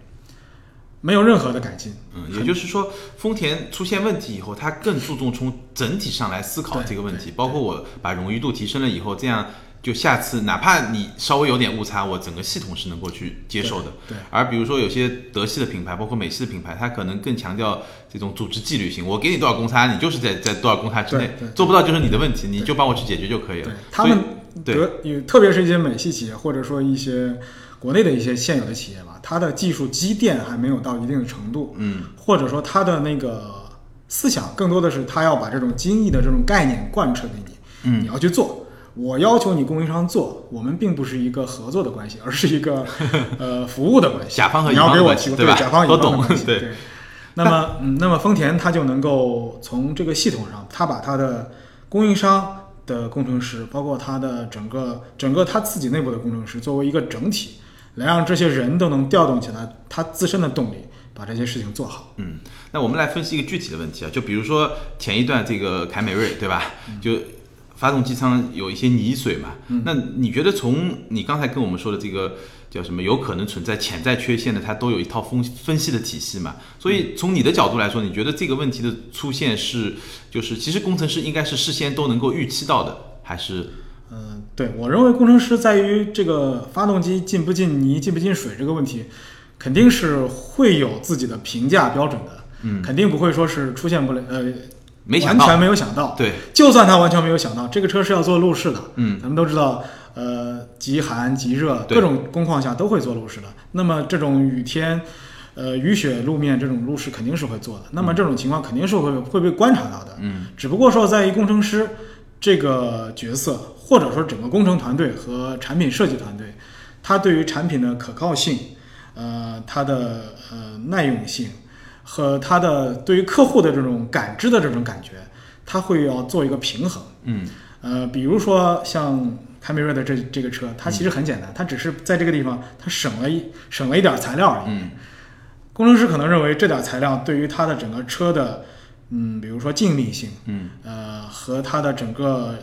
没有任何的改进。嗯，也就是说，丰田出现问题以后，它更注重从整体上来思考这个问题，包括我把冗余度提升了以后，这样就下次哪怕你稍微有点误差，我整个系统是能够去接受的。对对。而比如说有些德系的品牌，包括美系的品牌，它可能更强调这种组织纪律性，我给你多少公差，你就是在在多少公差之内做不到就是你的问题，你就帮我去解决就可以了。他们对。德有，特别是一些美系企业，或者说一些国内的一些现有的企业吧，它的技术积淀还没有到一定的程度，嗯。或者说它的那个思想更多的是它要把这种精益的这种概念贯彻给你，嗯。你要去做。我要求你供应商做，我们并不是一个合作的关系，而是一个 呃服务的关系。甲方和乙你要给我提供对吧甲方乙方的关系对对。那么，嗯，那么丰田它就能够从这个系统上，它把它的供应商的工程师，包括它的整个整个它自己内部的工程师，作为一个整体，来让这些人都能调动起来它自身的动力，把这些事情做好。嗯，那我们来分析一个具体的问题啊，就比如说前一段这个凯美瑞，对吧？就发动机舱有一些泥水嘛，那你觉得从你刚才跟我们说的这个叫什么，有可能存在潜在缺陷的，它都有一套分分析的体系嘛？所以从你的角度来说，你觉得这个问题的出现是，就是其实工程师应该是事先都能够预期到的，还是？嗯，对我认为工程师在于这个发动机进不进泥、进不进水这个问题，肯定是会有自己的评价标准的。嗯，肯定不会说是出现不了，呃，没想到完全没有想到。对，就算他完全没有想到，这个车是要做路试的。嗯，咱们都知道，呃，极寒极热，各种工况下都会做路试的。那么这种雨天，呃，雨雪路面这种路试肯定是会做的。那么这种情况肯定是会会被观察到的。嗯，只不过说在于工程师这个角色，或者说整个工程团队和产品设计团队，他对于产品的可靠性，呃，它的呃耐用性和他的对于客户的这种感知的这种感觉，他会要做一个平衡。嗯呃，比如说像凯美瑞的这这个车，它其实很简单，它只是在这个地方它省了一省了一点材料而已。嗯工程师可能认为这点材料对于它的整个车的，嗯，比如说静谧性，嗯呃，和它的整个，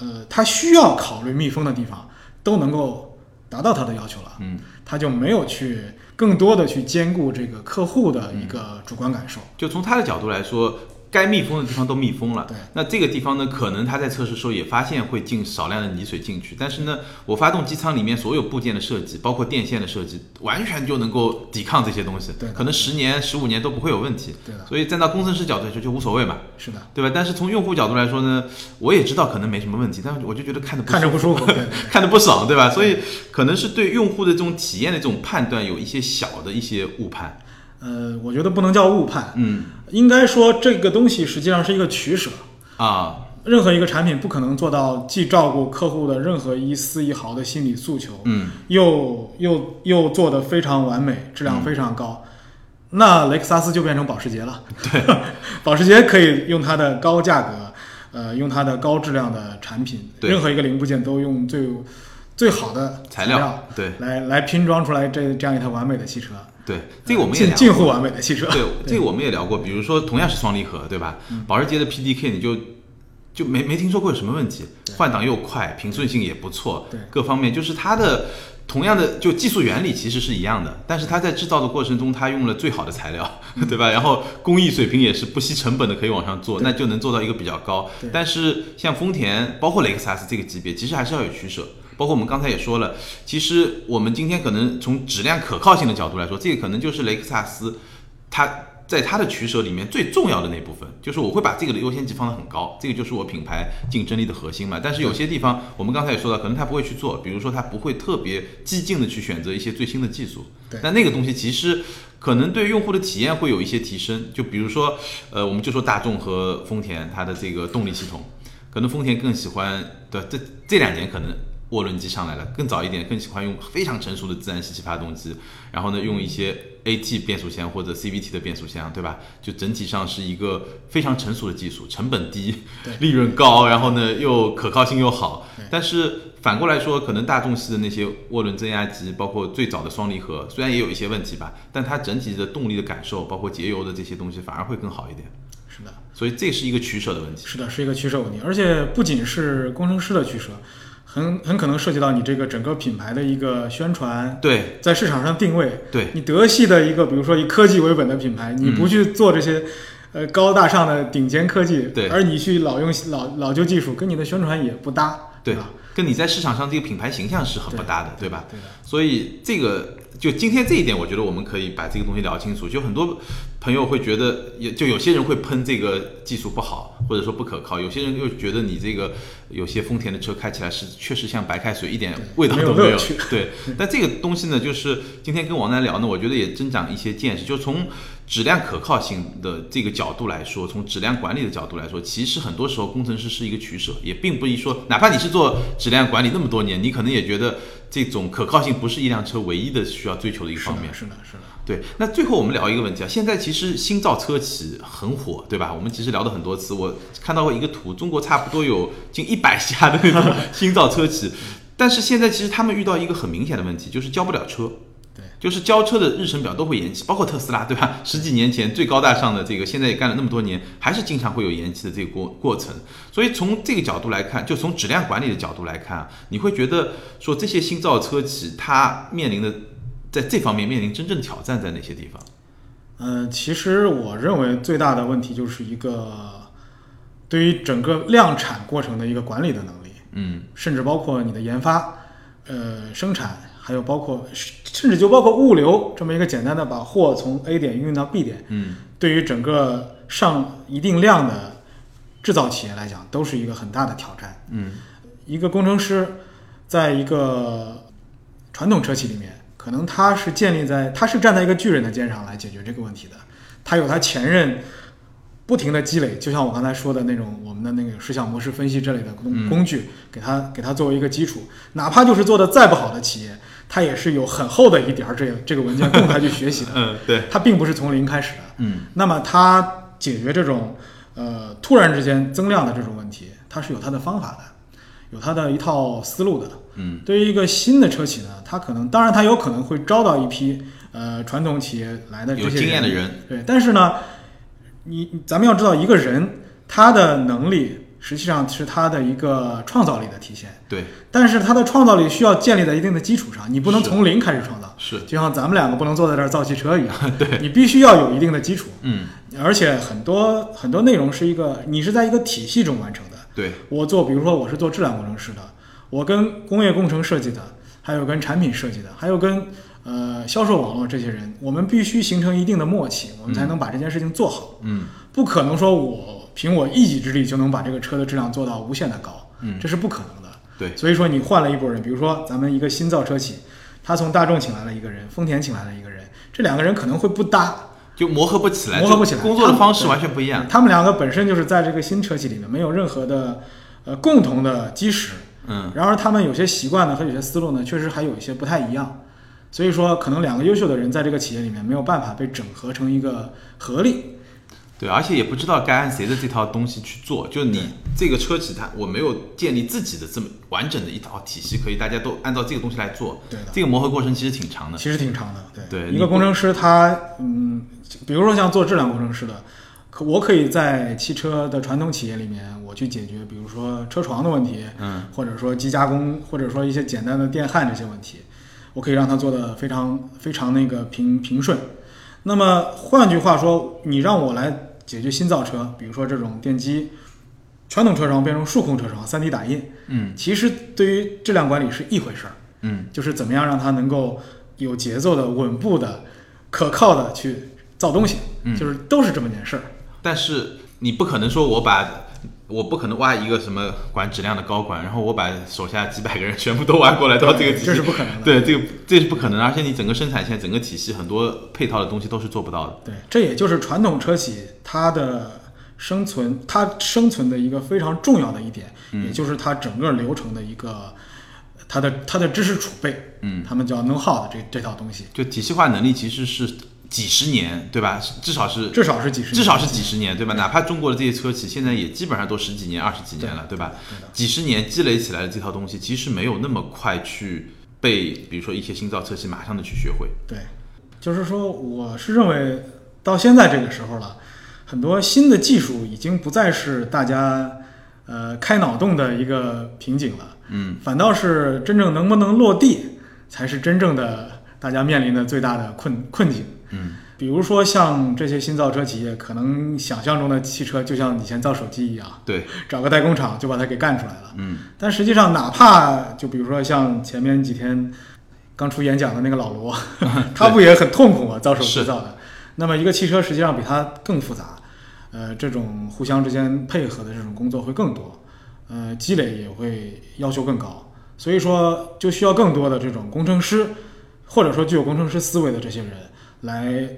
呃，它需要考虑密封的地方，都能够达到它的要求了。嗯，他就没有去更多的去兼顾这个客户的一个主观感受。就从他的角度来说，该密封的地方都密封了。对，那这个地方呢，可能它在测试时候也发现会进少量的泥水进去，但是呢，我发动机舱里面所有部件的设计，包括电线的设计，完全就能够抵抗这些东西。对可能十年、十五年都不会有问题。对的所以站到工程师角度来说就无所谓嘛，是的，对吧？但是从用户角度来说呢，我也知道可能没什么问题，但是我就觉得看着看着不舒服。看着不爽，对吧？所以可能是对用户的这种体验的这种判断有一些小的一些误判。呃，我觉得不能叫误判，嗯应该说这个东西实际上是一个取舍。啊，任何一个产品不可能做到既照顾客户的任何一丝一毫的心理诉求，嗯。又又又做得非常完美，质量非常高，那雷克萨斯就变成保时捷了。对，保时捷可以用它的高价格，呃，用它的高质量的产品，对。任何一个零部件都用最最好的材料料对。来来拼装出来这这样一台完美的汽车，对，这个我们也近聊过近乎完美的汽车。对，这个我们也聊过，比如说同样是双离合，对吧？保时捷的 PDK 你就就没没听说过有什么问题，换挡又快，平顺性也不错，对各方面就是它的同样的就技术原理其实是一样的，但是它在制造的过程中，它用了最好的材料，对吧？然后工艺水平也是不惜成本的可以往上做，那就能做到一个比较高。但是像丰田，包括雷克萨斯这个级别，其实还是要有取舍。包括我们刚才也说了，其实我们今天可能从质量可靠性的角度来说，这个可能就是雷克萨斯它在它的取舍里面最重要的那部分，就是我会把这个的优先级放得很高，这个就是我品牌竞争力的核心嘛。但是有些地方我们刚才也说了，可能它不会去做，比如说它不会特别激进的去选择一些最新的技术，对但那个东西其实可能对用户的体验会有一些提升。就比如说，呃，我们就说大众和丰田它的这个动力系统，可能丰田更喜欢的这这两年可能。涡轮机上来了，更早一点更喜欢用非常成熟的自然吸气发动机，然后呢用一些 AT 变速箱或者 CVT 的变速箱，对吧？就整体上是一个非常成熟的技术，成本低，利润高，然后呢又可靠性又好。但是反过来说，可能大众系的那些涡轮增压机，包括最早的双离合，虽然也有一些问题吧，但它整体的动力的感受，包括节油的这些东西，反而会更好一点。是的，所以这是一个取舍的问题。是的，是一个取舍问题，而且不仅是工程师的取舍，很很可能涉及到你这个整个品牌的一个宣传，对在市场上定位。对你德系的一个，比如说以科技为本的品牌，你不去做这些，呃，高大上的顶尖科技，对而你去老用老老旧技术，跟你的宣传也不搭，对吧？，跟你在市场上这个品牌形象是很不搭的，对吧？对的，所以这个就今天这一点，我觉得我们可以把这个东西聊清楚。就很多朋友会觉得，也就有些人会喷这个技术不好，或者说不可靠；有些人又觉得你这个有些丰田的车开起来是确实像白开水，一点味道都没有。对，但这个东西呢，就是今天跟王楠聊呢，我觉得也增长一些见识。就从质量可靠性的这个角度来说，从质量管理的角度来说，其实很多时候工程师是一个取舍，也并不一说，哪怕你是做质量管理那么多年，你可能也觉得这种可靠性不是一辆车唯一的需要追求的一个方面的，。是的，是的。对，那最后我们聊一个问题啊，现在其实新造车企很火，对吧？我们其实聊了很多次，我看到过一个图，中国差不多有近一百家的那种 新造车企，但是现在其实他们遇到一个很明显的问题，就是交不了车。对，就是交车的日程表都会延期，包括特斯拉，对吧？十几年前最高大上的这个，现在也干了那么多年，还是经常会有延期的这个过过程。所以从这个角度来看，就从质量管理的角度来看啊，你会觉得说这些新造车企它面临的在这方面面临真正挑战在哪些地方？呃，其实我认为最大的问题就是一个对于整个量产过程的一个管理的能力，嗯甚至包括你的研发、呃生产，还有包括甚至就包括物流这么一个简单的把货从 A 点运到 B 点，嗯对于整个上一定量的制造企业来讲，都是一个很大的挑战。嗯一个工程师在一个传统车企里面，可能他是建立在他是站在一个巨人的肩上来解决这个问题的，他有他前任不停的积累，就像我刚才说的那种我们的那个时想模式分析这类的工嗯。工具，给他给他作为一个基础，哪怕就是做的再不好的企业，他也是有很厚的一点儿这这个文件供他去学习的，嗯，对，它并不是从零开始的。嗯。那么他解决这种呃突然之间增量的这种问题，他是有他的方法的，有他的一套思路的。嗯。对于一个新的车企呢，它可能当然它有可能会招到一批呃传统企业来的这有些经验的人，对，但是呢，你咱们要知道一个人他的能力实际上是他的一个创造力的体现，对，但是他的创造力需要建立在一定的基础上，你不能从零开始创造，是，就像咱们两个不能坐在这儿造汽车一样，对。你必须要有一定的基础。嗯。而且很多很多内容是一个你是在一个体系中完成的。对，我做，比如说我是做质量工程师的，我跟工业工程设计的，还有跟产品设计的，还有跟呃销售网络这些人，我们必须形成一定的默契，我们才能把这件事情做好。嗯不可能说我凭我一己之力就能把这个车的质量做到无限的高，嗯这是不可能的。对，所以说你换了一拨人，比如说咱们一个新造车企，他从大众请来了一个人，丰田请来了一个人，这两个人可能会不搭，就磨合不起来，磨合不起来工作的方式完全不一样。他们两个本身就是在这个新车企里面没有任何的呃共同的基石，嗯然而他们有些习惯呢和有些思路呢，确实还有一些不太一样。所以说，可能两个优秀的人在这个企业里面没有办法被整合成一个合力。对，而且也不知道该按谁的这套东西去做。就你这个车企它，我没有建立自己的这么完整的一套体系，可以大家都按照这个东西来做。对的这个磨合过程其实挺长的。其实挺长的，对对一个工程师他，嗯，比如说像做质量工程师的，可我可以在汽车的传统企业里面，我去解决，比如说车床的问题，嗯，或者说机加工，或者说一些简单的电焊这些问题，我可以让它做的非常非常那个平平顺。那么换句话说，你让我来解决新造车，比如说这种电机。传统车床变成数控车床，3D 打印，嗯其实对于质量管理是一回事儿。嗯，就是怎么样让它能够有节奏的、稳步的、可靠的去造东西，嗯就是都是这么件事儿。但是你不可能说我把。我不可能挖一个什么管质量的高管，然后我把手下几百个人全部都挖过来到这个体系，这是不可能的。对，这个这是不可能的，而且你整个生产线、整个体系很多配套的东西都是做不到的。对，这也就是传统车企它的生存，它生存的一个非常重要的一点，嗯也就是它整个流程的一个它的它的知识储备，嗯，他们叫 know how 的这这套东西，就体系化能力其实是几十年，对吧？至少是至少是几十年，至少是几十年，对吧？哪怕中国的这些车企现在也基本上都十几年、二十几年了，对吧？几十年积累起来的这套东西，其实没有那么快去被，比如说一些新造车企马上的去学会。对，就是说，我是认为到现在这个时候了，很多新的技术已经不再是大家呃开脑洞的一个瓶颈了，嗯，反倒是真正能不能落地，才是真正的大家面临的最大的困困境。嗯，比如说像这些新造车企业，可能想象中的汽车就像以前造手机一样，对，找个代工厂就把它给干出来了。嗯但实际上，哪怕就比如说像前面几天刚出演讲的那个老罗，他不也很痛苦吗？遭受是制造的。那么一个汽车实际上比它更复杂，呃，这种互相之间配合的这种工作会更多，呃，积累也会要求更高，所以说就需要更多的这种工程师，或者说具有工程师思维的这些人来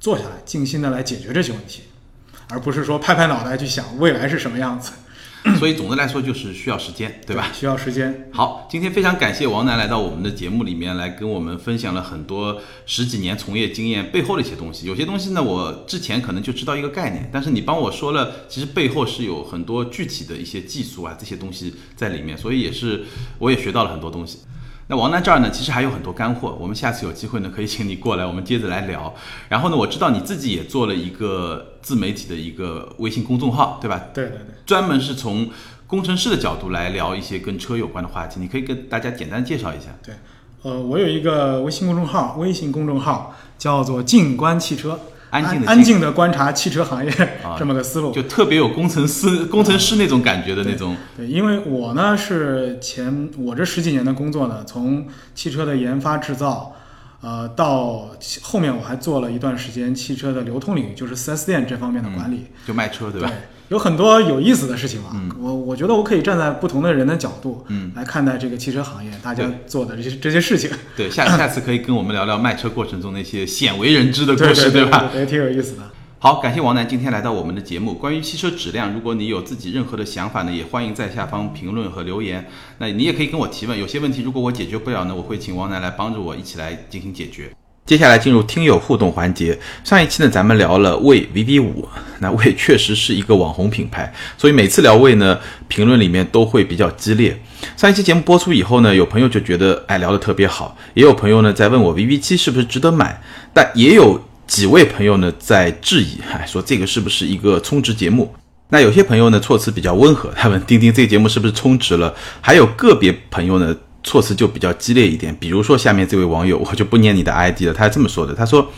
坐下来，静心的来解决这些问题，而不是说拍拍脑袋去想未来是什么样子，所以总的来说就是需要时间，对吧？需要时间。好，今天非常感谢王楠来到我们的节目里面来跟我们分享了很多十几年从业经验背后的一些东西。有些东西呢，我之前可能就知道一个概念，但是你帮我说了，其实背后是有很多具体的一些技术啊这些东西在里面，所以也是我也学到了很多东西。那王楠这儿呢，其实还有很多干货，我们下次有机会呢，可以请你过来，我们接着来聊。然后呢，我知道你自己也做了一个自媒体的一个微信公众号，对吧？对对对。专门是从工程师的角度来聊一些跟车有关的话题，你可以跟大家简单介绍一下。对，呃，我有一个微信公众号，微信公众号叫做“静观汽车”，安静的安静的观察汽车行业、啊 这么个思路。就特别有工程师、工程师那种感觉的那种。对，因为我呢是前我这十几年的工作呢，从汽车的研发制造，呃，到后面我还做了一段时间汽车的流通领域，就是 4S 店这方面的管理。就卖车，对吧？有很多有意思的事情嘛。我我觉得我可以站在不同的人的角度，嗯，来看待这个汽车行业大家做的这些这些事情。对，下 下次可以跟我们聊聊卖车过程中那些鲜为人知的故事，对对吧？对，也挺有意思的。好，感谢王楠今天来到我们的节目。关于汽车质量，如果你有自己任何的想法呢，也欢迎在下方评论和留言。那你也可以跟我提问，有些问题如果我解决不了呢，我会请王楠来帮助我一起来进行解决。接下来进入听友互动环节。上一期呢，咱们聊了魏 VV 五，那魏确实是一个网红品牌，所以每次聊魏呢，评论里面都会比较激烈。上一期节目播出以后呢，有朋友就觉得哎聊得特别好，也有朋友呢在问我 VV 七是不是值得买，但也有几位朋友呢在质疑，哎说这个是不是一个充值节目？那有些朋友呢措辞比较温和，他问钉钉这个节目是不是充值了？还有个别朋友呢措辞就比较激烈一点，比如说下面这位网友，我就不念你的 ID 了，他是这么说的，他说。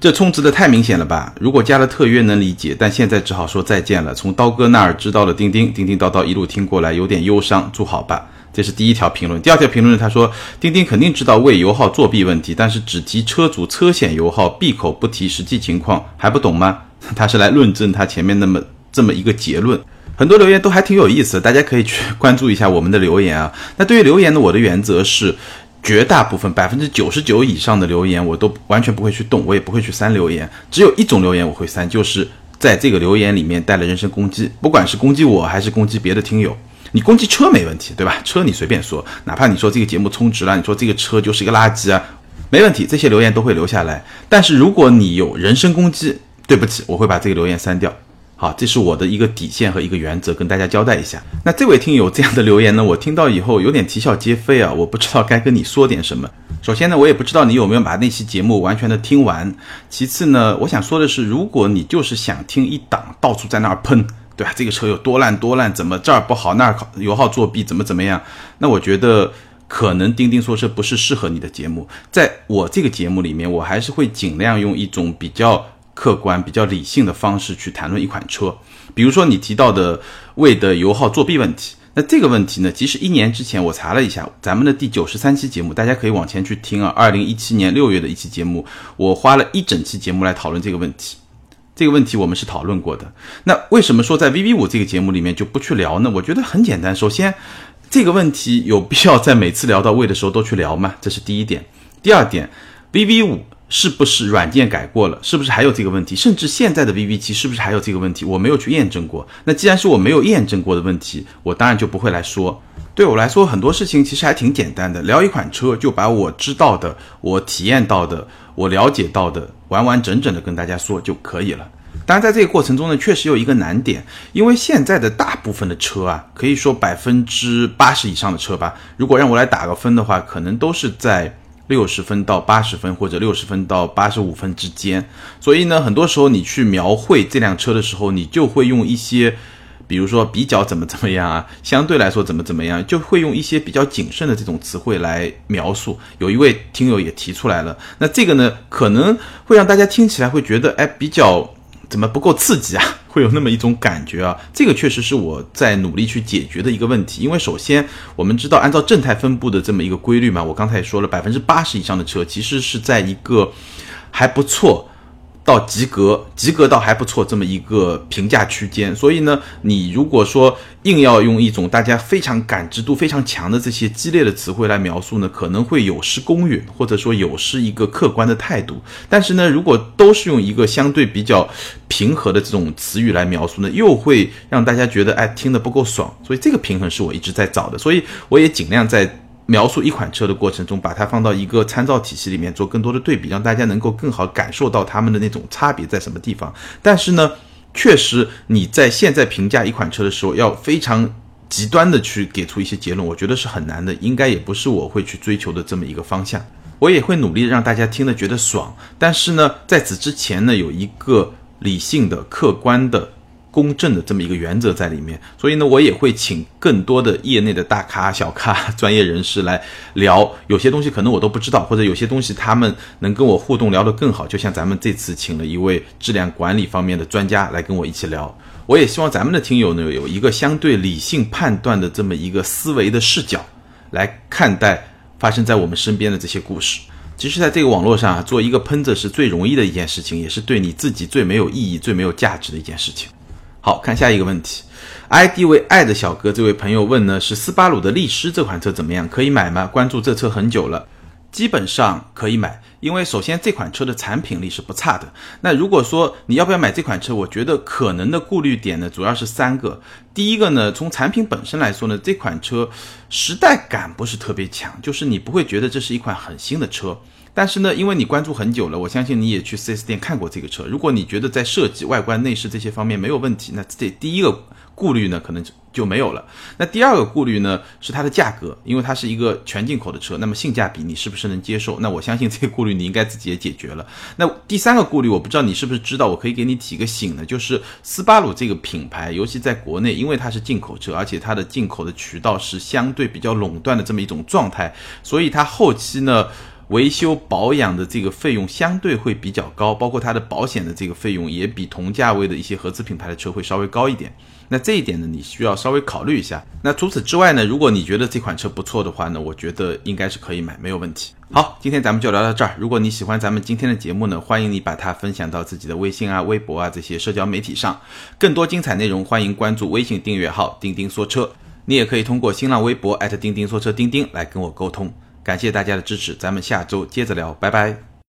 这充值的太明显了吧？如果加了特约能理解，但现在只好说再见了。从刀哥那儿知道了钉钉，叮叮叨叨一路听过来，有点忧伤。祝好吧。这是第一条评论。第二条评论，他说钉钉肯定知道为油耗作弊问题，但是只提车主车险油耗，闭口不提实际情况，还不懂吗？他是来论证他前面那么这么一个结论。很多留言都还挺有意思的，大家可以去 关注一下我们的留言啊。那对于留言呢，我的原则是。绝大部分百分之九十九以上的留言我都完全不会去动，我也不会去删留言。只有一种留言我会删，就是在这个留言里面带了人身攻击，不管是攻击我还是攻击别的听友。你攻击车没问题，对吧？车你随便说，哪怕你说这个节目充值了，你说这个车就是一个垃圾啊，没问题，这些留言都会留下来。但是如果你有人身攻击，对不起，我会把这个留言删掉。好，这是我的一个底线和一个原则，跟大家交代一下。那这位听友这样的留言呢，我听到以后有点啼笑皆非啊，我不知道该跟你说点什么。首先呢，我也不知道你有没有把那期节目完全的听完。其次呢，我想说的是，如果你就是想听一档到处在那儿喷，对吧？这个车有多烂多烂，怎么这儿不好那儿油耗作弊，怎么怎么样？那我觉得可能钉钉说车不是适合你的节目。在我这个节目里面，我还是会尽量用一种比较。客观、比较理性的方式去谈论一款车，比如说你提到的魏的油耗作弊问题，那这个问题呢，其实一年之前我查了一下，咱们的第九十三期节目，大家可以往前去听啊，二零一七年六月的一期节目，我花了一整期节目来讨论这个问题。这个问题我们是讨论过的。那为什么说在 VV 五这个节目里面就不去聊呢？我觉得很简单，首先这个问题有必要在每次聊到魏的时候都去聊吗？这是第一点。第二点，VV 五。是不是软件改过了？是不是还有这个问题？甚至现在的 VV 七是不是还有这个问题？我没有去验证过。那既然是我没有验证过的问题，我当然就不会来说。对我来说，很多事情其实还挺简单的。聊一款车，就把我知道的、我体验到的、我了解到的，完完整整的跟大家说就可以了。当然，在这个过程中呢，确实有一个难点，因为现在的大部分的车啊，可以说百分之八十以上的车吧，如果让我来打个分的话，可能都是在。六十分到八十分，或者六十分到八十五分之间。所以呢，很多时候你去描绘这辆车的时候，你就会用一些，比如说比较怎么怎么样啊，相对来说怎么怎么样，就会用一些比较谨慎的这种词汇来描述。有一位听友也提出来了，那这个呢，可能会让大家听起来会觉得，哎，比较怎么不够刺激啊？会有那么一种感觉啊。这个确实是我在努力去解决的一个问题。因为首先我们知道，按照正态分布的这么一个规律嘛，我刚才也说了，百分之八十以上的车其实是在一个还不错。到及格，及格到还不错这么一个评价区间，所以呢，你如果说硬要用一种大家非常感知度非常强的这些激烈的词汇来描述呢，可能会有失公允，或者说有失一个客观的态度。但是呢，如果都是用一个相对比较平和的这种词语来描述呢，又会让大家觉得哎听得不够爽。所以这个平衡是我一直在找的，所以我也尽量在。描述一款车的过程中，把它放到一个参照体系里面做更多的对比，让大家能够更好感受到它们的那种差别在什么地方。但是呢，确实你在现在评价一款车的时候，要非常极端的去给出一些结论，我觉得是很难的，应该也不是我会去追求的这么一个方向。我也会努力让大家听得觉得爽，但是呢，在此之前呢，有一个理性的、客观的。公正的这么一个原则在里面，所以呢，我也会请更多的业内的大咖、小咖、专业人士来聊。有些东西可能我都不知道，或者有些东西他们能跟我互动聊得更好。就像咱们这次请了一位质量管理方面的专家来跟我一起聊。我也希望咱们的听友呢有一个相对理性判断的这么一个思维的视角来看待发生在我们身边的这些故事。其实，在这个网络上啊，做一个喷子是最容易的一件事情，也是对你自己最没有意义、最没有价值的一件事情。好看下一个问题，ID 为爱的小哥这位朋友问呢，是斯巴鲁的力狮这款车怎么样？可以买吗？关注这车很久了，基本上可以买，因为首先这款车的产品力是不差的。那如果说你要不要买这款车，我觉得可能的顾虑点呢，主要是三个。第一个呢，从产品本身来说呢，这款车时代感不是特别强，就是你不会觉得这是一款很新的车。但是呢，因为你关注很久了，我相信你也去 4S 店看过这个车。如果你觉得在设计、外观、内饰这些方面没有问题，那这第一个顾虑呢，可能就没有了。那第二个顾虑呢，是它的价格，因为它是一个全进口的车，那么性价比你是不是能接受？那我相信这个顾虑你应该自己也解决了。那第三个顾虑，我不知道你是不是知道，我可以给你提个醒呢，就是斯巴鲁这个品牌，尤其在国内，因为它是进口车，而且它的进口的渠道是相对比较垄断的这么一种状态，所以它后期呢。维修保养的这个费用相对会比较高，包括它的保险的这个费用也比同价位的一些合资品牌的车会稍微高一点。那这一点呢，你需要稍微考虑一下。那除此之外呢，如果你觉得这款车不错的话呢，我觉得应该是可以买，没有问题。好，今天咱们就聊到这儿。如果你喜欢咱们今天的节目呢，欢迎你把它分享到自己的微信啊、微博啊这些社交媒体上。更多精彩内容，欢迎关注微信订阅号“钉钉说车”。你也可以通过新浪微博钉钉说车钉钉来跟我沟通。感谢大家的支持，咱们下周接着聊，拜拜。